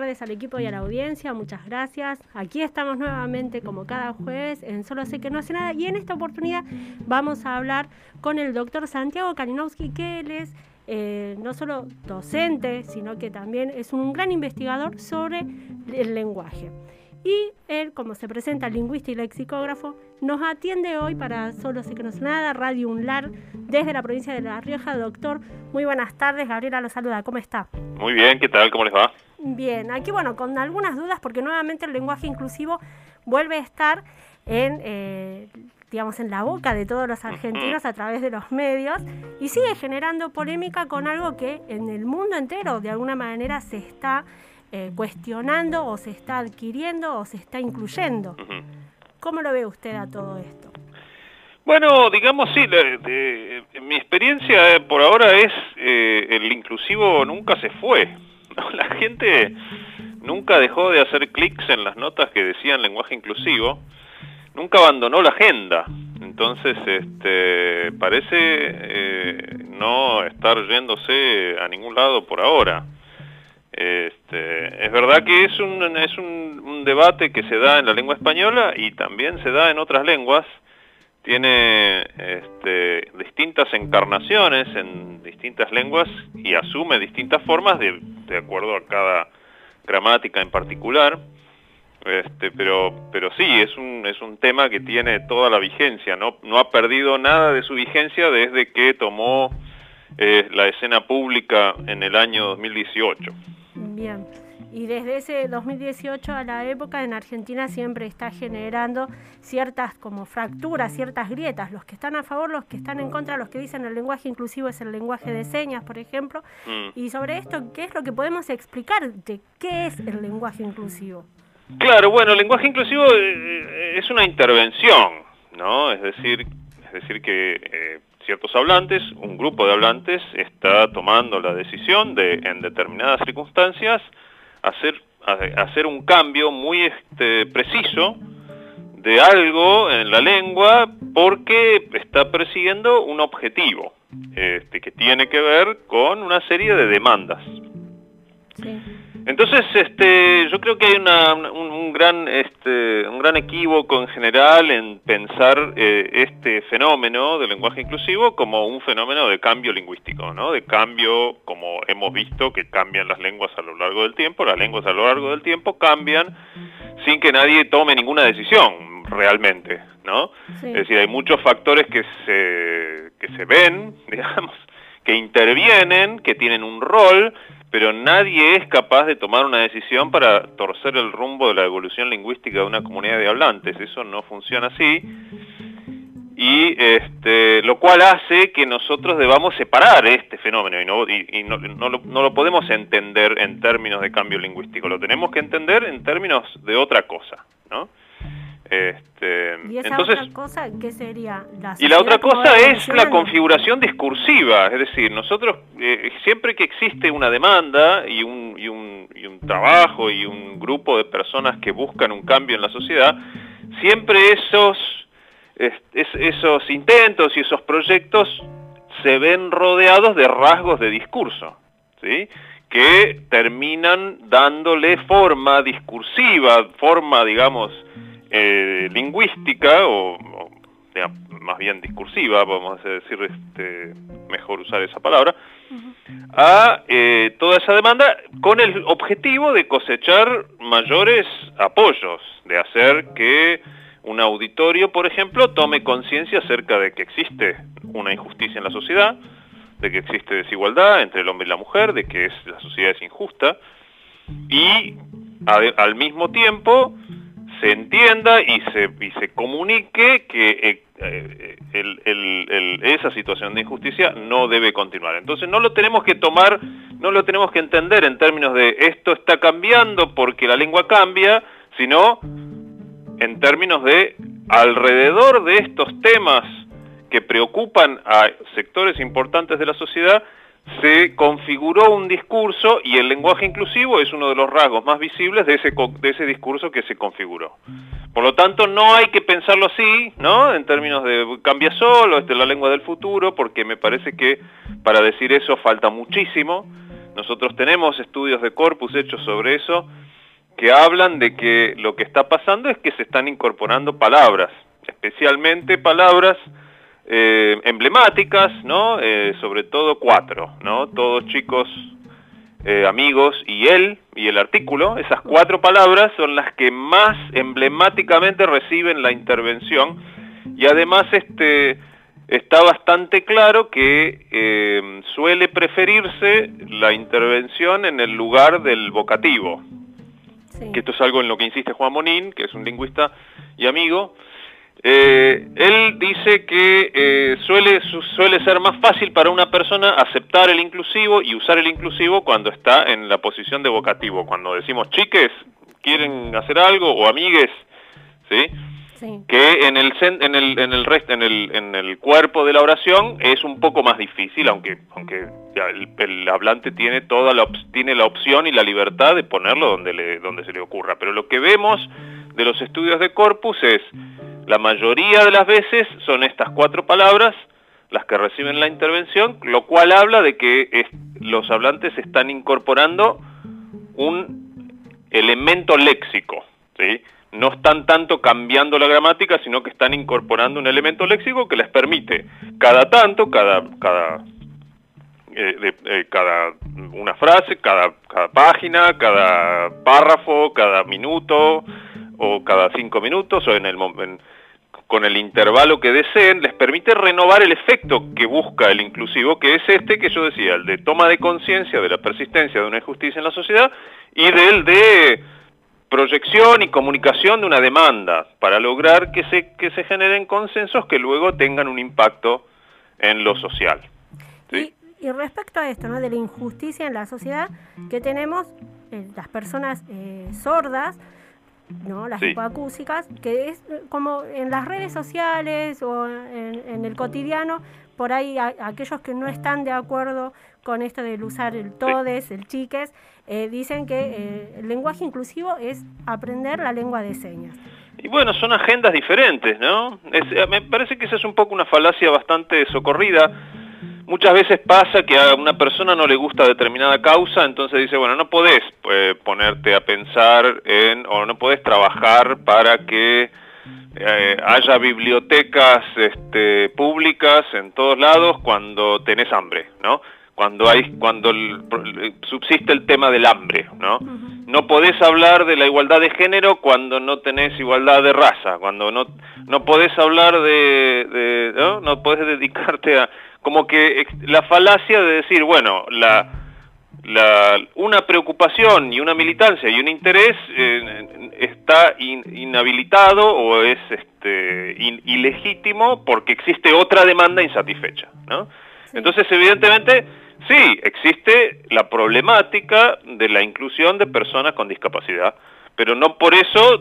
tardes al equipo y a la audiencia, muchas gracias. Aquí estamos nuevamente como cada jueves en Solo sé que no hace nada y en esta oportunidad vamos a hablar con el doctor Santiago Kalinowski, que él es eh, no solo docente, sino que también es un gran investigador sobre el lenguaje. Y él, como se presenta lingüista y lexicógrafo, nos atiende hoy para Solo sé que no hace nada, Radio UNLAR, desde la provincia de La Rioja. Doctor, muy buenas tardes, Gabriela lo saluda, ¿cómo está? Muy bien, ¿qué tal? ¿Cómo les va? Bien, aquí bueno, con algunas dudas porque nuevamente el lenguaje inclusivo vuelve a estar en, eh, digamos, en la boca de todos los argentinos a través de los medios y sigue generando polémica con algo que en el mundo entero de alguna manera se está eh, cuestionando o se está adquiriendo o se está incluyendo. ¿Cómo lo ve usted a todo esto? Bueno, digamos sí, mi experiencia eh, por ahora es el inclusivo nunca se fue. La gente nunca dejó de hacer clics en las notas que decían lenguaje inclusivo nunca abandonó la agenda. Entonces, este, parece eh, no estar yéndose a ningún lado por ahora. Este, es verdad que es, un, es un, debate que se da en la lengua española y también se da en otras lenguas. Tiene este, distintas encarnaciones en distintas lenguas y asume distintas formas de, de acuerdo a cada gramática en particular. Este, pero, pero sí, es un, es un tema que tiene toda la vigencia, no, no ha perdido nada de su vigencia desde que tomó eh, la escena pública en el año 2018. Bien, y desde ese 2018 a la época en Argentina siempre está generando ciertas como fracturas, ciertas grietas, los que están a favor, los que están en contra, los que dicen el lenguaje inclusivo es el lenguaje de señas, por ejemplo. Mm. Y sobre esto, ¿qué es lo que podemos explicar de qué es el lenguaje inclusivo? Claro, bueno, el lenguaje inclusivo eh, eh, es una intervención, ¿no? Es decir, es decir que eh, ciertos hablantes, un grupo de hablantes, está tomando la decisión de, en determinadas circunstancias, hacer, hacer un cambio muy este, preciso de algo en la lengua porque está persiguiendo un objetivo este, que tiene que ver con una serie de demandas. Entonces, este, yo creo que hay un, gran, este, un gran equívoco en general en pensar eh, este fenómeno del lenguaje inclusivo como un fenómeno de cambio lingüístico, ¿no? De cambio, como hemos visto, que cambian las lenguas a lo largo del tiempo, las lenguas a lo largo del tiempo cambian sin que nadie tome ninguna decisión realmente, ¿no? Es decir, hay muchos factores que se, que se ven, digamos, que intervienen, que tienen un rol, pero nadie es capaz de tomar una decisión para torcer el rumbo de la evolución lingüística de una comunidad de hablantes. Eso no funciona así. Y este, lo cual hace que nosotros debamos separar este fenómeno y, no, lo, no lo podemos entender en términos de cambio lingüístico, lo tenemos que entender en términos de otra cosa, ¿no? Este, ¿Y esa otra cosa qué sería? y la otra cosa es la configuración discursiva, es decir, nosotros eh, siempre que existe una demanda y un, y, un, y un trabajo y un grupo de personas que buscan un cambio en la sociedad, siempre esos, esos intentos y esos proyectos se ven rodeados de rasgos de discurso, ¿sí? que terminan dándole forma discursiva, forma, digamos, eh, lingüística, o, más bien discursiva, vamos a decir, este, mejor usar esa palabra, a eh, toda esa demanda con el objetivo de cosechar mayores apoyos, de hacer que un auditorio, por ejemplo, tome conciencia acerca de que existe una injusticia en la sociedad, de que existe desigualdad entre el hombre y la mujer, de que es, la sociedad es injusta, y al mismo tiempo se entienda y se, y se comunique que eh, eh, esa situación de injusticia no debe continuar. Entonces no lo tenemos que tomar, no lo tenemos que entender en términos de esto está cambiando porque la lengua cambia, sino en términos de alrededor de estos temas que preocupan a sectores importantes de la sociedad, se configuró un discurso y el lenguaje inclusivo es uno de los rasgos más visibles de ese, de ese discurso que se configuró. Por lo tanto, no hay que pensarlo así, ¿no? En términos de cambia solo, esta es la lengua del futuro, porque me parece que para decir eso falta muchísimo. nosotros tenemos estudios de corpus hechos sobre eso, que hablan de que lo que está pasando es que se están incorporando palabras, especialmente palabras eh, emblemáticas, ¿no? Eh, sobre todo cuatro, ¿no? Todos chicos eh, amigos y él y el artículo, esas cuatro palabras son las que más emblemáticamente reciben la intervención y además este está bastante claro que suele preferirse la intervención en el lugar del vocativo, que esto es algo en lo que insiste Juan Monín, que es un lingüista y amigo. Eh, él dice que eh, suele, suele ser más fácil para una persona aceptar el inclusivo y usar el inclusivo cuando está en la posición de vocativo. Cuando decimos chiques, quieren hacer algo, o amigues, ¿sí? que en el en el en el resto en el en el cuerpo de la oración es un poco más difícil aunque aunque el, hablante tiene toda la tiene la opción y la libertad de ponerlo donde le donde se le ocurra pero lo que vemos de los estudios de corpus es la mayoría de las veces son estas cuatro palabras las que reciben la intervención lo cual habla de que los hablantes están incorporando un elemento léxico ¿sí? no están tanto cambiando la gramática, sino que están incorporando un elemento léxico que les permite cada tanto, cada, cada, eh, eh, cada una frase, cada, cada página, cada párrafo, cada minuto o cada cinco minutos o en el con el intervalo que deseen, les permite renovar el efecto que busca el inclusivo, que es este que yo decía, el de toma de conciencia de la persistencia de una injusticia en la sociedad y del de proyección y comunicación de una demanda para lograr que se, que se generen consensos que luego tengan un impacto en lo social. Y, respecto a esto, ¿no? de la injusticia en la sociedad que tenemos, eh, las personas eh, sordas, ¿no? las hipoacúsicas, que es eh, como en las redes sociales o en, el cotidiano, por ahí aquellos que no están de acuerdo con esto del usar el todes, el chiques, eh, dicen que eh, el lenguaje inclusivo es aprender la lengua de señas. Y bueno, son agendas diferentes, ¿no? Eh, me parece que esa es un poco una falacia bastante socorrida. Muchas veces pasa que a una persona no le gusta determinada causa, entonces dice, bueno, no podés ponerte a pensar en, o no podés trabajar para que haya bibliotecas este, públicas en todos lados cuando tenés hambre, ¿no? cuando hay cuando subsiste el tema del hambre, ¿no? No podés hablar de la igualdad de género cuando no tenés igualdad de raza, cuando no no podés hablar de, ¿no? no podés dedicarte a como que la falacia de decir, bueno, la la, una preocupación y una militancia y un interés eh, está inhabilitado o es este, ilegítimo porque existe otra demanda insatisfecha. ¿no? Entonces, evidentemente, Sí, existe la problemática de la inclusión de personas con discapacidad, pero no por eso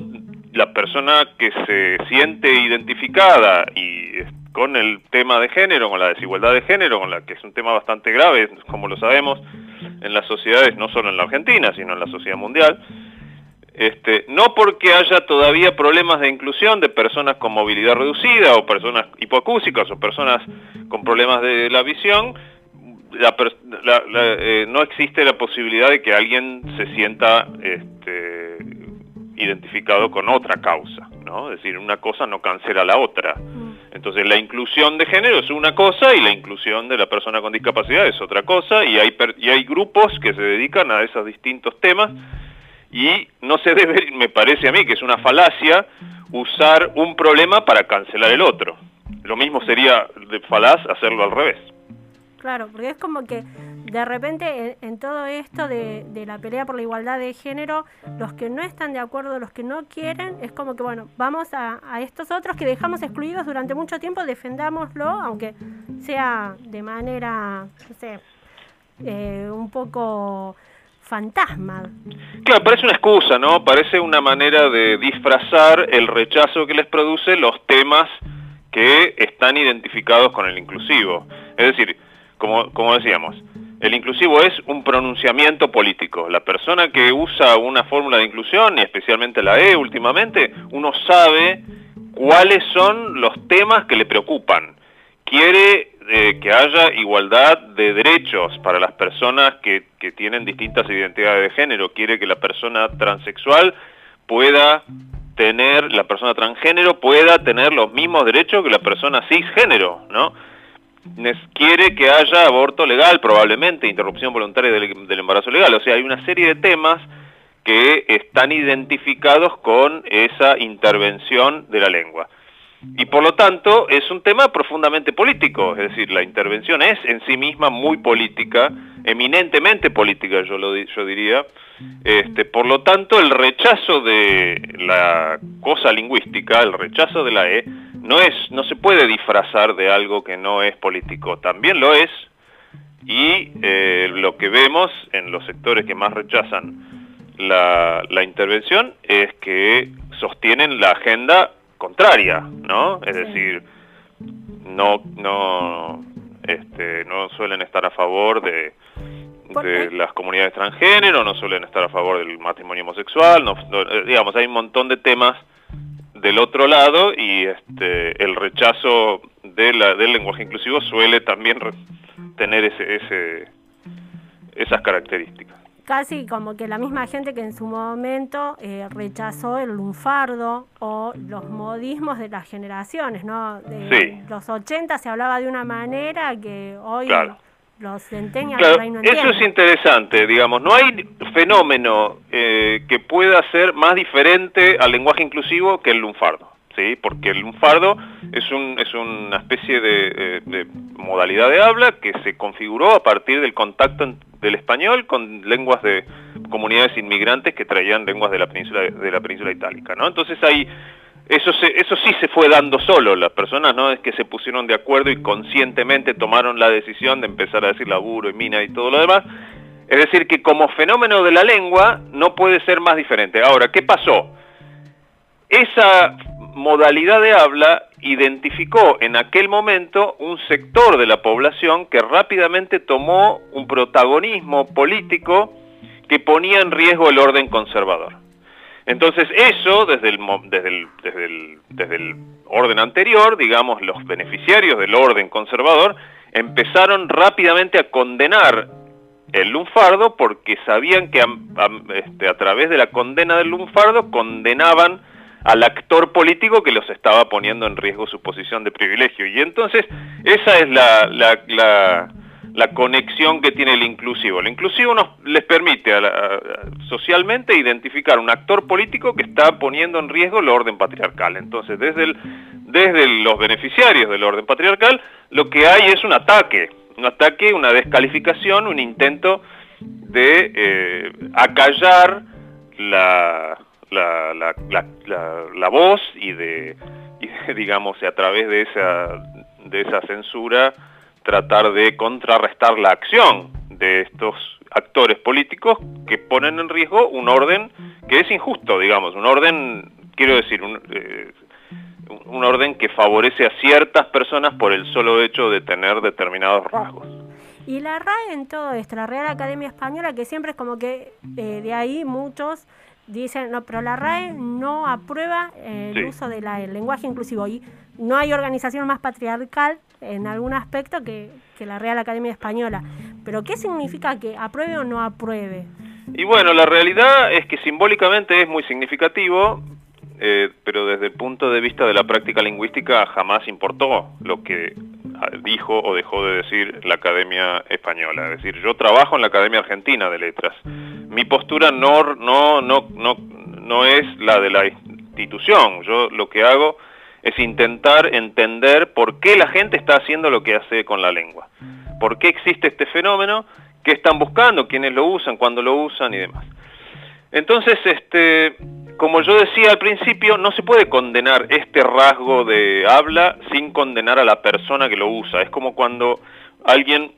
la persona que se siente identificada y con el tema de género, con la desigualdad de género, con la que es un tema bastante grave, como lo sabemos, en las sociedades, no solo en la Argentina, sino en la sociedad mundial, este, no porque haya todavía problemas de inclusión de personas con movilidad reducida o personas hipoacúsicas o personas con problemas de la visión, eh, no existe la posibilidad de que alguien se sienta este, identificado con otra causa, ¿no? Es decir, una cosa no cancela la otra. Entonces, la inclusión de género es una cosa y la inclusión de la persona con discapacidad es otra cosa y hay, y hay grupos que se dedican a esos distintos temas y no se debe, me parece a mí que es una falacia, usar un problema para cancelar el otro. Lo mismo sería de falaz hacerlo al revés. Claro, porque es como que de repente en, todo esto de, la pelea por la igualdad de género, los que no están de acuerdo, los que no quieren, es como que, bueno, vamos a, estos otros que dejamos excluidos durante mucho tiempo, defendámoslo, aunque sea de manera, no sé, eh, un poco fantasma. Claro, parece una excusa, ¿no? Parece una manera de disfrazar el rechazo que les produce los temas que están identificados con el inclusivo. Es decir, como, como decíamos, el inclusivo es un pronunciamiento político. La persona que usa una fórmula de inclusión, y especialmente la E últimamente, uno sabe cuáles son los temas que le preocupan. Quiere eh, que haya igualdad de derechos para las personas que, que tienen distintas identidades de género. Quiere que la persona transexual pueda tener, la persona transgénero pueda tener los mismos derechos que la persona cisgénero, ¿no? Quiere que haya aborto legal, probablemente, interrupción voluntaria del, embarazo legal. O sea, hay una serie de temas que están identificados con esa intervención de la lengua. Y por lo tanto es un tema profundamente político, es decir, la intervención es en sí misma muy política, eminentemente política, yo, lo, yo diría. Este, por lo tanto, el rechazo de la cosa lingüística, el rechazo de la E, no, es, no se puede disfrazar de algo que no es político, también lo es, y eh, lo que vemos en los sectores que más rechazan la, la intervención es que sostienen la agenda contraria, ¿no? Es decir, no, no, este, no suelen estar a favor de, de las comunidades transgénero, no suelen estar a favor del matrimonio homosexual, no, digamos, hay un montón de temas del otro lado y este, el rechazo de la, del lenguaje inclusivo suele también tener ese, ese, esas características. Casi como que la misma gente que en su momento eh, rechazó el lunfardo o los modismos de las generaciones, ¿no? De los 80 se hablaba de una manera que hoy los centenias claro, no Eso es interesante, digamos, no hay fenómeno eh, que pueda ser más diferente al lenguaje inclusivo que el lunfardo. ¿Sí? porque el lunfardo es, un, es una especie de, eh, de, modalidad de habla que se configuró a partir del contacto del español con lenguas de comunidades inmigrantes que traían lenguas de la península de la península itálica, ¿no? Entonces ahí eso sí se fue dando solo, las personas no es que se pusieron de acuerdo y conscientemente tomaron la decisión de empezar a decir laburo y mina y todo lo demás. Es decir, que como fenómeno de la lengua no puede ser más diferente. Ahora, ¿qué pasó? Esa modalidad de habla identificó en aquel momento un sector de la población que rápidamente tomó un protagonismo político que ponía en riesgo el orden conservador. Entonces eso, desde el, desde el, orden anterior, digamos, los beneficiarios del orden conservador, empezaron rápidamente a condenar el lunfardo porque sabían que a, este, a través de la condena del lunfardo condenaban al actor político que los estaba poniendo en riesgo su posición de privilegio. Y entonces esa es la, conexión que tiene el inclusivo. El inclusivo nos les permite socialmente identificar un actor político que está poniendo en riesgo el orden patriarcal. Entonces, desde, desde los beneficiarios del orden patriarcal, lo que hay es un ataque, un ataque, una descalificación, un intento de eh, acallar la, la, la, la, la voz y de, y digamos, a través de esa, de esa censura tratar de contrarrestar la acción de estos actores políticos que ponen en riesgo un orden que es injusto, digamos, un orden, quiero decir, un, eh, un orden que favorece a ciertas personas por el solo hecho de tener determinados rasgos. Y la RAE en todo esto, la Real Academia Española, que siempre es como que eh, de ahí muchos dicen, no, pero la RAE no aprueba el uso del lenguaje inclusivo y no hay organización más patriarcal en algún aspecto que, la Real Academia Española. Pero ¿qué significa que apruebe o no apruebe? Y bueno, la realidad es que simbólicamente es muy significativo, eh, pero desde el punto de vista de la práctica lingüística jamás importó lo que dijo o dejó de decir la Academia Española. Es decir, yo trabajo en la Academia Argentina de Letras. Mi postura no, no, no, no, no es la de la institución. Yo lo que hago es intentar entender por qué la gente está haciendo lo que hace con la lengua. ¿Por qué existe este fenómeno? ¿Qué están buscando? ¿Quiénes lo usan? ¿Cuándo lo usan? Y demás. Entonces, este, como yo decía al principio, no se puede condenar este rasgo de habla sin condenar a la persona que lo usa. Es como cuando alguien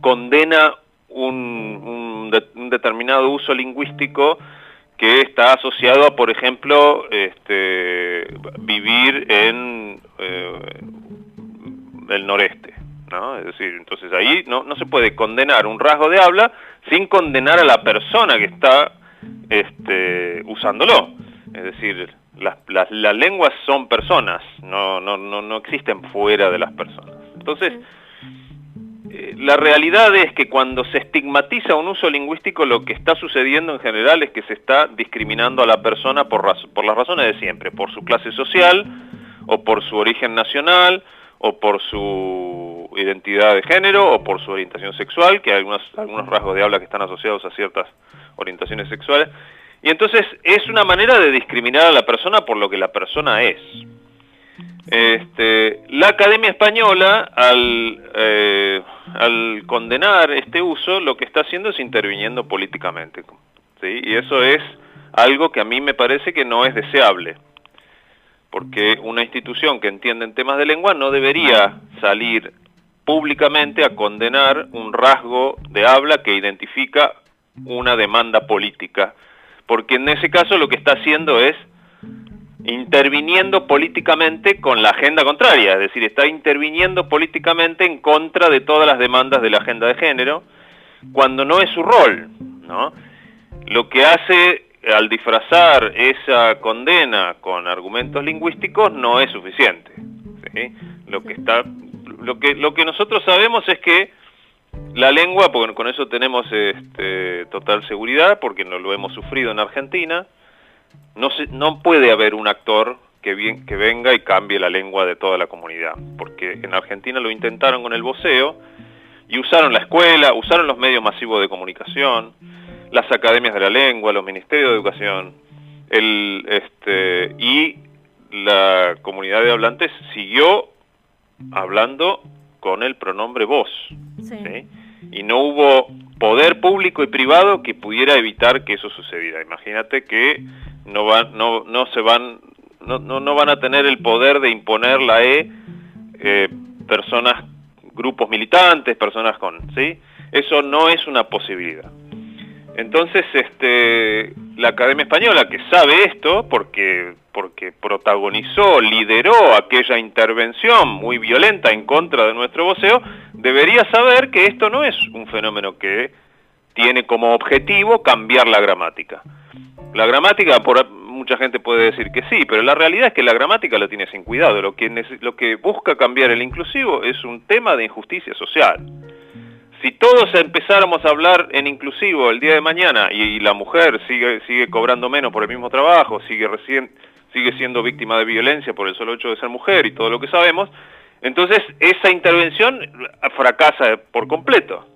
condena un, determinado uso lingüístico que está asociado a, por ejemplo, este, vivir en eh, el noreste. ¿no? Es decir, entonces ahí no, no se puede condenar un rasgo de habla sin condenar a la persona que está este, usándolo. Es decir, las, las, lenguas son personas, no, no, no, no existen fuera de las personas. Entonces, la realidad es que cuando se estigmatiza un uso lingüístico, lo que está sucediendo en general es que se está discriminando a la persona por, las razones de siempre, por su clase social, o por su origen nacional, o por su identidad de género, o por su orientación sexual, que hay algunos, algunos rasgos de habla que están asociados a ciertas orientaciones sexuales. Y entonces es una manera de discriminar a la persona por lo que la persona es. Este, la Academia Española, al, eh, al condenar este uso, lo que está haciendo es interviniendo políticamente. ¿sí? Y eso es algo que a mí me parece que no es deseable porque una institución que entiende en temas de lengua no debería salir públicamente a condenar un rasgo de habla que identifica una demanda política, porque en ese caso lo que está haciendo es interviniendo políticamente con la agenda contraria, es decir, está interviniendo políticamente en contra de todas las demandas de la agenda de género, cuando no es su rol, ¿no? Lo que hace al disfrazar esa condena con argumentos lingüísticos no es suficiente. Lo que está, lo que lo que nosotros sabemos es que la lengua, porque con eso tenemos este, total seguridad, porque no lo hemos sufrido en Argentina, no se, no puede haber un actor que, bien, que venga y cambie la lengua de toda la comunidad, porque en Argentina lo intentaron con el voceo y usaron la escuela, usaron los medios masivos de comunicación las academias de la lengua, los ministerios de educación, el, este, y la comunidad de hablantes siguió hablando con el pronombre vos. Y no hubo poder público y privado que pudiera evitar que eso sucediera. Imagínate que no, van, no, no se van, no, no, van a tener el poder de imponer la E eh, personas, grupos militantes, personas con, ¿sí? Eso no es una posibilidad. Entonces, este, la Academia Española, que sabe esto, porque, porque protagonizó, lideró aquella intervención muy violenta en contra de nuestro voceo, debería saber que esto no es un fenómeno que tiene como objetivo cambiar la gramática. La gramática, por, mucha gente puede decir que sí, pero la realidad es que la gramática la tiene sin cuidado. Lo que, lo busca cambiar el inclusivo es un tema de injusticia social si todos empezáramos a hablar en inclusivo el día de mañana y, la mujer sigue, sigue cobrando menos por el mismo trabajo, sigue, sigue siendo víctima de violencia por el solo hecho de ser mujer y todo lo que sabemos, entonces esa intervención fracasa por completo.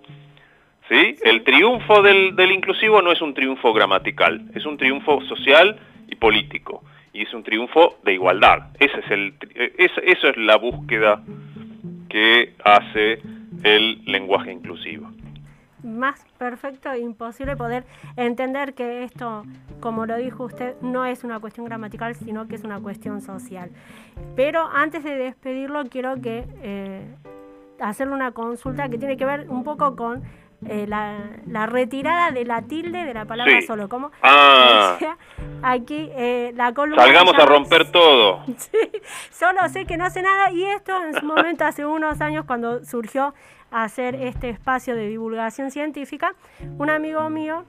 ¿Sí? El triunfo del, del inclusivo no es un triunfo gramatical, es un triunfo social y político, y es un triunfo de igualdad. Ese es el, eso es la búsqueda que hace el lenguaje inclusivo. Más perfecto e imposible poder entender que esto, como lo dijo usted, no es una cuestión gramatical, sino que es una cuestión social. Pero antes de despedirlo, quiero que eh, hacerle una consulta que tiene que ver un poco con eh, la, retirada de la tilde de la palabra solo. como ah. aquí eh, la columna. Salgamos a romper todo. solo sé que no hace nada y esto en su momento, hace unos años, cuando surgió hacer este espacio de divulgación científica, un amigo mío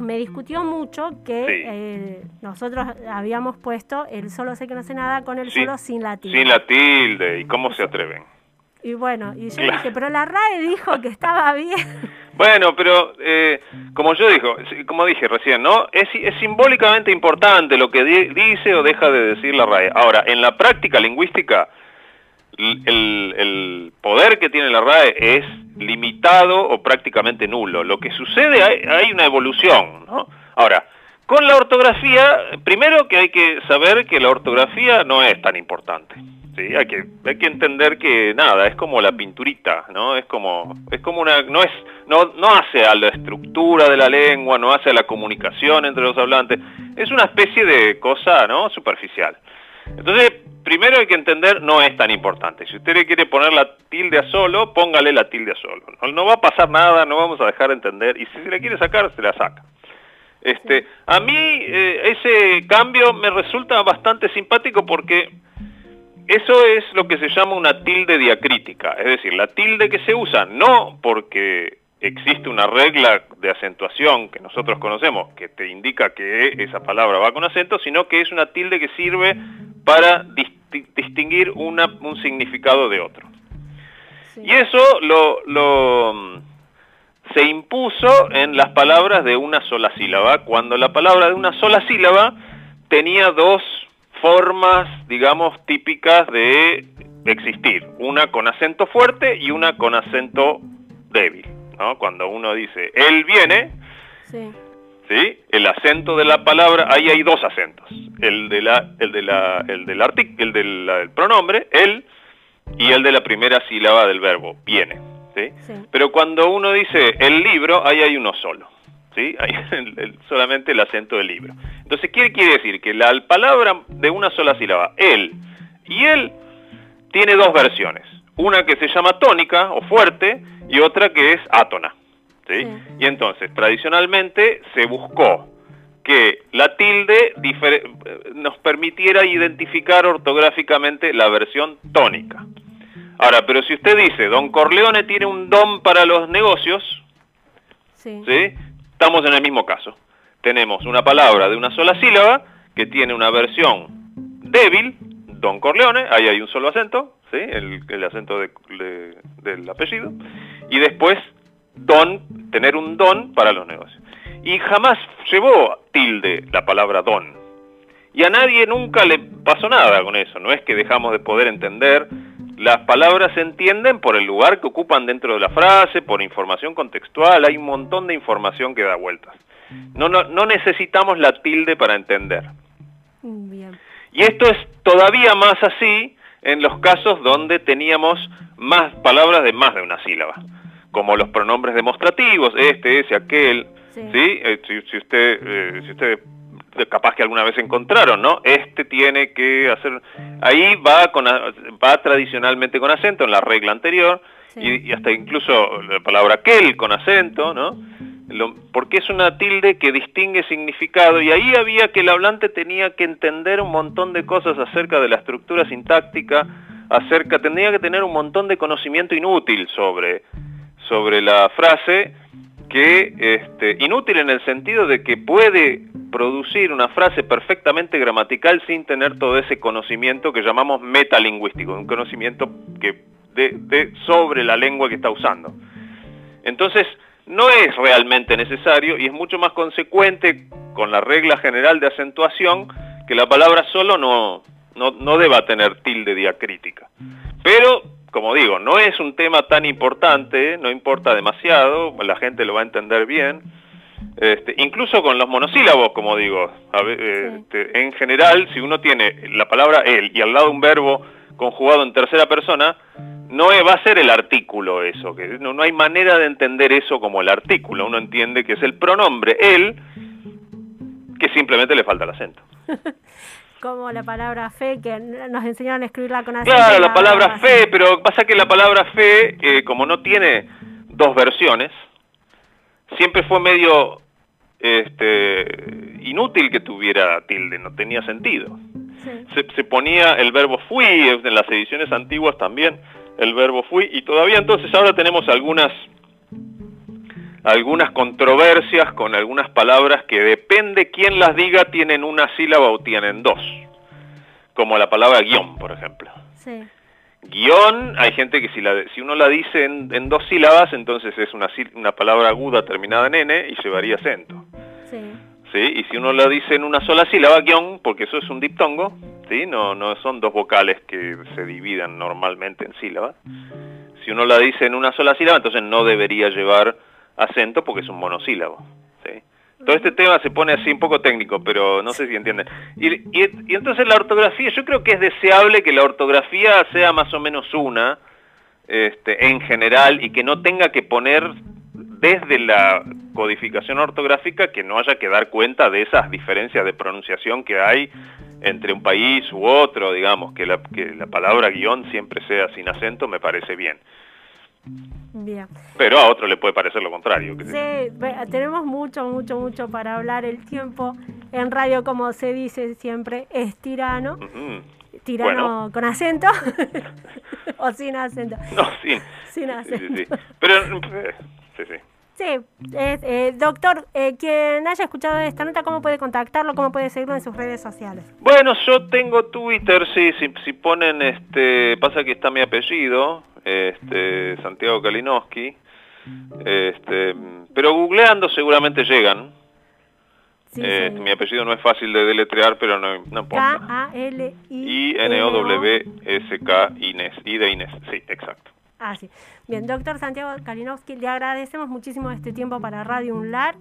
me discutió mucho que eh, nosotros habíamos puesto el solo sé que no sé nada con el solo sin la tilde. Sin la tilde, ¿y cómo se atreven? Y bueno, y yo dije, pero la RAE dijo que estaba bien. Bueno, pero eh, como yo dijo, como dije recién, ¿no? Es, es simbólicamente importante lo que dice o deja de decir la RAE. Ahora, en la práctica lingüística, el, el, poder que tiene la RAE es limitado o prácticamente nulo. Lo que sucede, hay, hay una evolución, ¿no? Ahora, con la ortografía, primero que hay que saber que la ortografía no es tan importante. Sí, hay que, hay que entender que nada, es como la pinturita, ¿no? Es como, es como una, no es, no, no hace a la estructura de la lengua, no hace a la comunicación entre los hablantes, es una especie de cosa, ¿no? Superficial. Entonces, primero hay que entender, no es tan importante. Si usted le quiere poner la tilde a solo, póngale la tilde a solo. No, va a pasar nada, no vamos a dejar de entender, y si se le quiere sacar, se la saca. Este, a mí eh, ese cambio me resulta bastante simpático porque eso es lo que se llama una tilde diacrítica, es decir, la tilde que se usa no porque existe una regla de acentuación que nosotros conocemos que te indica que esa palabra va con acento, sino que es una tilde que sirve para distinguir un significado de otro. Y eso lo, lo se impuso en las palabras de una sola sílaba, cuando la palabra de una sola sílaba tenía dos formas, digamos, típicas de existir, una con acento fuerte y una con acento débil. ¿no? Cuando uno dice, él viene, sí. el acento de la palabra, ahí hay dos acentos, el, de la, el, de la, el del, el del pronombre, él, y el de la primera sílaba del verbo, viene. ¿sí? Pero cuando uno dice el libro, ahí hay uno solo. ¿Sí? Solamente el acento del libro. Entonces, ¿qué quiere decir? Que la palabra de una sola sílaba, él y él, tiene dos versiones. Una que se llama tónica o fuerte y otra que es átona. ¿sí? Y entonces, tradicionalmente se buscó que la tilde nos permitiera identificar ortográficamente la versión tónica. Ahora, pero si usted dice, don Corleone tiene un don para los negocios, sí. Estamos en el mismo caso. Tenemos una palabra de una sola sílaba que tiene una versión débil Don Corleone, ahí hay un solo acento, ¿sí? el, acento del apellido, y después don, tener un don para los negocios. Y jamás llevó tilde la palabra don. Y a nadie nunca le pasó nada con eso, no es que dejamos de poder entender, las palabras se entienden por el lugar que ocupan dentro de la frase, por información contextual, hay un montón de información que da vueltas. No, no, no necesitamos la tilde para entender. Bien. Y esto es todavía más así en los casos donde teníamos más palabras de más de una sílaba, como los pronombres demostrativos, este, ese, aquel, ¿sí? Eh, si, usted, eh, si usted capaz que alguna vez encontraron, ¿no? Este tiene que hacer, ahí va con va tradicionalmente con acento en la regla anterior y, y, hasta incluso la palabra aquel con acento, ¿no? porque es una tilde que distingue significado y ahí había que el hablante tenía que entender un montón de cosas acerca de la estructura sintáctica, acerca, tenía que tener un montón de conocimiento inútil sobre, sobre la frase, que este, inútil en el sentido de que puede producir una frase perfectamente gramatical sin tener todo ese conocimiento que llamamos metalingüístico, un conocimiento que de, sobre la lengua que está usando. Entonces, no es realmente necesario y es mucho más consecuente con la regla general de acentuación que la palabra solo no, no, deba tener tilde diacrítica. Pero, como digo, no es un tema tan importante, no importa demasiado, la gente lo va a entender bien. Este, incluso con los monosílabos, como digo, este, en general, si uno tiene la palabra él y al lado un verbo conjugado en tercera persona, no va a ser el artículo eso, que no, no, hay manera de entender eso como el artículo, uno entiende que es el pronombre él, que simplemente le falta el acento. como la palabra fe, que nos enseñaron a escribirla con acento. Claro, la palabra fe, pero pasa que la palabra fe, eh, como no tiene dos versiones, siempre fue medio este, inútil que tuviera tilde, no tenía sentido. Se, se, ponía el verbo fui, en las ediciones antiguas también, el verbo fui y todavía entonces ahora tenemos algunas algunas controversias con algunas palabras que depende quién las diga tienen una sílaba o tienen dos, como la palabra guion, por ejemplo. Sí. Guión, hay gente que si, la, si uno la dice en, dos sílabas, entonces es una, una palabra aguda terminada en n y llevaría acento. Sí. ¿Sí? Y si uno la dice en una sola sílaba, guion, porque eso es un diptongo, ¿sí? No, no son dos vocales que se dividan normalmente en sílabas. Si uno la dice en una sola sílaba, entonces no debería llevar acento porque es un monosílabo. ¿sí? Todo este tema se pone así un poco técnico, pero no sé si entienden. Y, y, entonces la ortografía, yo creo que es deseable que la ortografía sea más o menos una, este, en general, y que no tenga que poner desde la codificación ortográfica que no haya que dar cuenta de esas diferencias de pronunciación que hay entre un país u otro, digamos, que la, que la palabra guion siempre sea sin acento, me parece bien. Bien. Pero a otro le puede parecer lo contrario. Sí, tenemos mucho, mucho, mucho para hablar. El tiempo en radio, como se dice siempre, es tirano. Tirano con acento o sin acento. No, sin. Sin acento. Sí, sí, Pero, eh, sí, sí. Sí, eh, doctor, eh, quien haya escuchado esta nota, ¿cómo puede contactarlo? ¿Cómo puede seguirlo en sus redes sociales? Bueno, yo tengo Twitter, sí, si, si ponen, este, pasa que está mi apellido, este, Santiago Kalinowski, este, pero googleando seguramente llegan. Eh, mi apellido no es fácil de deletrear, pero no, importa. I-N-O-W-S-K Inés. I de Inés, sí, exacto. Ah. Bien, doctor Santiago Kalinowski, le agradecemos muchísimo este tiempo para Radio Unlar.